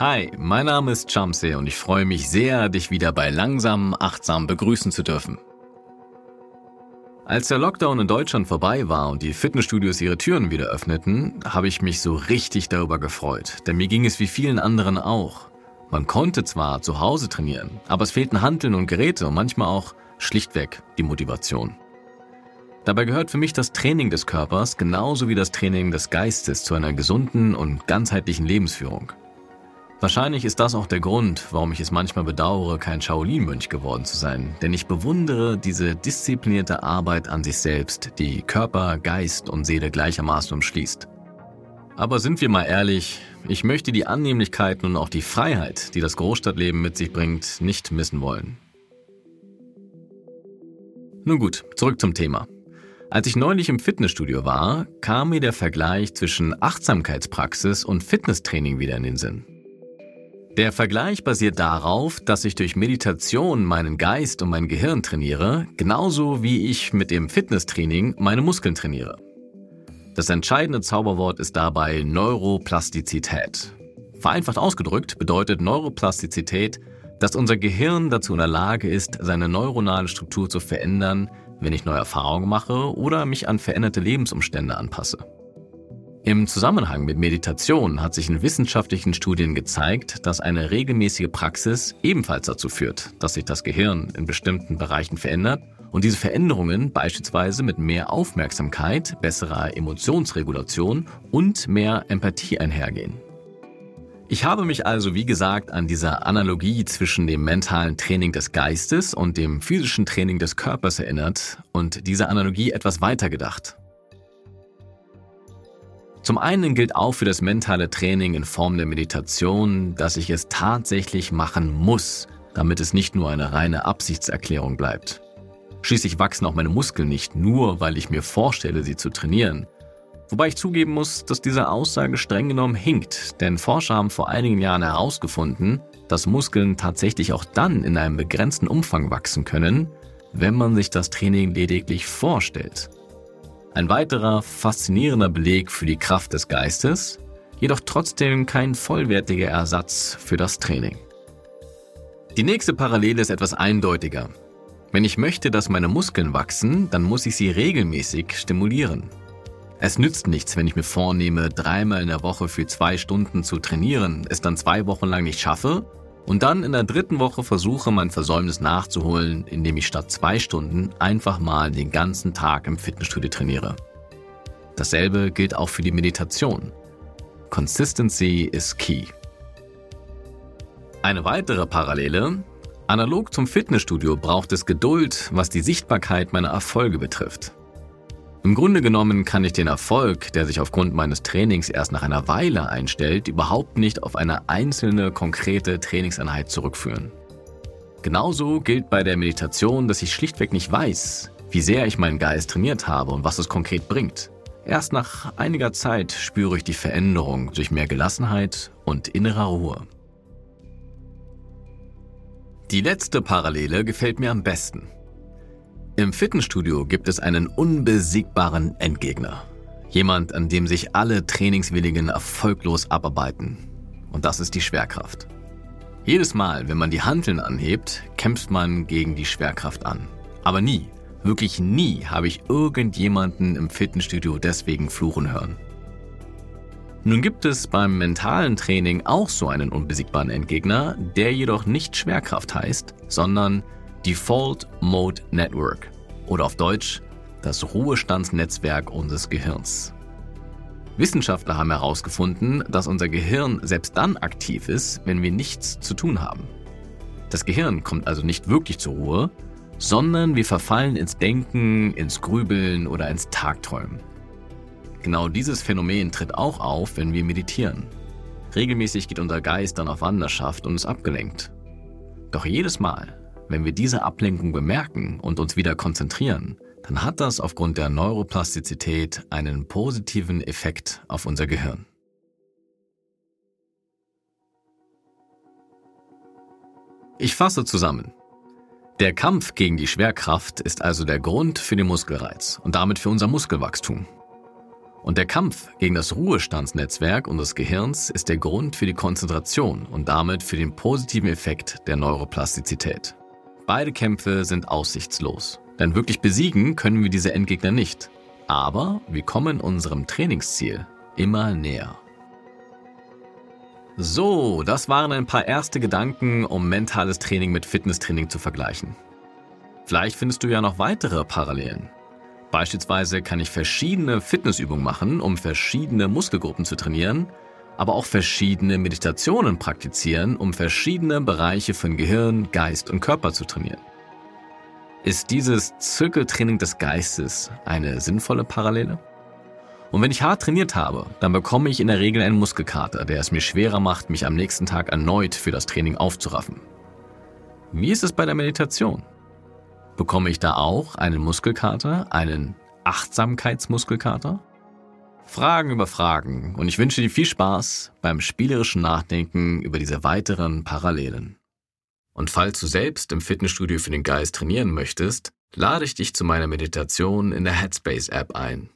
Hi, mein Name ist Chamse und ich freue mich sehr, dich wieder bei Langsam Achtsam begrüßen zu dürfen. Als der Lockdown in Deutschland vorbei war und die Fitnessstudios ihre Türen wieder öffneten, habe ich mich so richtig darüber gefreut, denn mir ging es wie vielen anderen auch. Man konnte zwar zu Hause trainieren, aber es fehlten Hanteln und Geräte und manchmal auch schlichtweg die Motivation. Dabei gehört für mich das Training des Körpers genauso wie das Training des Geistes zu einer gesunden und ganzheitlichen Lebensführung. Wahrscheinlich ist das auch der Grund, warum ich es manchmal bedauere, kein Shaolin-Mönch geworden zu sein, denn ich bewundere diese disziplinierte Arbeit an sich selbst, die Körper, Geist und Seele gleichermaßen umschließt. Aber sind wir mal ehrlich, ich möchte die Annehmlichkeiten und auch die Freiheit, die das Großstadtleben mit sich bringt, nicht missen wollen. Nun gut, zurück zum Thema. Als ich neulich im Fitnessstudio war, kam mir der Vergleich zwischen Achtsamkeitspraxis und Fitnesstraining wieder in den Sinn. Der Vergleich basiert darauf, dass ich durch Meditation meinen Geist und mein Gehirn trainiere, genauso wie ich mit dem Fitnesstraining meine Muskeln trainiere. Das entscheidende Zauberwort ist dabei Neuroplastizität. Vereinfacht ausgedrückt bedeutet Neuroplastizität, dass unser Gehirn dazu in der Lage ist, seine neuronale Struktur zu verändern, wenn ich neue Erfahrungen mache oder mich an veränderte Lebensumstände anpasse. Im Zusammenhang mit Meditation hat sich in wissenschaftlichen Studien gezeigt, dass eine regelmäßige Praxis ebenfalls dazu führt, dass sich das Gehirn in bestimmten Bereichen verändert und diese Veränderungen beispielsweise mit mehr Aufmerksamkeit, besserer Emotionsregulation und mehr Empathie einhergehen. Ich habe mich also, wie gesagt, an dieser Analogie zwischen dem mentalen Training des Geistes und dem physischen Training des Körpers erinnert und diese Analogie etwas weitergedacht. Zum einen gilt auch für das mentale Training in Form der Meditation, dass ich es tatsächlich machen muss, damit es nicht nur eine reine Absichtserklärung bleibt. Schließlich wachsen auch meine Muskeln nicht nur, weil ich mir vorstelle, sie zu trainieren. Wobei ich zugeben muss, dass diese Aussage streng genommen hinkt, denn Forscher haben vor einigen Jahren herausgefunden, dass Muskeln tatsächlich auch dann in einem begrenzten Umfang wachsen können, wenn man sich das Training lediglich vorstellt. Ein weiterer faszinierender Beleg für die Kraft des Geistes, jedoch trotzdem kein vollwertiger Ersatz für das Training. Die nächste Parallele ist etwas eindeutiger. Wenn ich möchte, dass meine Muskeln wachsen, dann muss ich sie regelmäßig stimulieren. Es nützt nichts, wenn ich mir vornehme, dreimal in der Woche für zwei Stunden zu trainieren, es dann zwei Wochen lang nicht schaffe und dann in der dritten Woche versuche, mein Versäumnis nachzuholen, indem ich statt zwei Stunden einfach mal den ganzen Tag im Fitnessstudio trainiere. Dasselbe gilt auch für die Meditation. Consistency is key. Eine weitere Parallele. Analog zum Fitnessstudio braucht es Geduld, was die Sichtbarkeit meiner Erfolge betrifft. Im Grunde genommen kann ich den Erfolg, der sich aufgrund meines Trainings erst nach einer Weile einstellt, überhaupt nicht auf eine einzelne konkrete Trainingseinheit zurückführen. Genauso gilt bei der Meditation, dass ich schlichtweg nicht weiß, wie sehr ich meinen Geist trainiert habe und was es konkret bringt. Erst nach einiger Zeit spüre ich die Veränderung durch mehr Gelassenheit und innerer Ruhe. Die letzte Parallele gefällt mir am besten. Im Fitnessstudio gibt es einen unbesiegbaren Endgegner. Jemand, an dem sich alle Trainingswilligen erfolglos abarbeiten. Und das ist die Schwerkraft. Jedes Mal, wenn man die Hanteln anhebt, kämpft man gegen die Schwerkraft an. Aber nie, wirklich nie habe ich irgendjemanden im Fitnessstudio deswegen fluchen hören. Nun gibt es beim mentalen Training auch so einen unbesiegbaren Endgegner, der jedoch nicht Schwerkraft heißt, sondern Default Mode Network oder auf Deutsch das Ruhestandsnetzwerk unseres Gehirns. Wissenschaftler haben herausgefunden, dass unser Gehirn selbst dann aktiv ist, wenn wir nichts zu tun haben. Das Gehirn kommt also nicht wirklich zur Ruhe, sondern wir verfallen ins Denken, ins Grübeln oder ins Tagträumen. Genau dieses Phänomen tritt auch auf, wenn wir meditieren. Regelmäßig geht unser Geist dann auf Wanderschaft und ist abgelenkt. Doch jedes Mal, wenn wir diese Ablenkung bemerken und uns wieder konzentrieren, dann hat das aufgrund der Neuroplastizität einen positiven Effekt auf unser Gehirn. Ich fasse zusammen. Der Kampf gegen die Schwerkraft ist also der Grund für den Muskelreiz und damit für unser Muskelwachstum. Und der Kampf gegen das Ruhestandsnetzwerk unseres Gehirns ist der Grund für die Konzentration und damit für den positiven Effekt der Neuroplastizität. Beide Kämpfe sind aussichtslos, denn wirklich besiegen können wir diese Endgegner nicht. Aber wir kommen unserem Trainingsziel immer näher. So, das waren ein paar erste Gedanken, um mentales Training mit Fitnesstraining zu vergleichen. Vielleicht findest du ja noch weitere Parallelen. Beispielsweise kann ich verschiedene Fitnessübungen machen, um verschiedene Muskelgruppen zu trainieren, aber auch verschiedene Meditationen praktizieren, um verschiedene Bereiche von Gehirn, Geist und Körper zu trainieren. Ist dieses Zirkeltraining des Geistes eine sinnvolle Parallele? Und wenn ich hart trainiert habe, dann bekomme ich in der Regel einen Muskelkater, der es mir schwerer macht, mich am nächsten Tag erneut für das Training aufzuraffen. Wie ist es bei der Meditation? Bekomme ich da auch einen Muskelkater, einen Achtsamkeitsmuskelkater? Fragen über Fragen und ich wünsche dir viel Spaß beim spielerischen Nachdenken über diese weiteren Parallelen. Und falls du selbst im Fitnessstudio für den Geist trainieren möchtest, lade ich dich zu meiner Meditation in der Headspace App ein.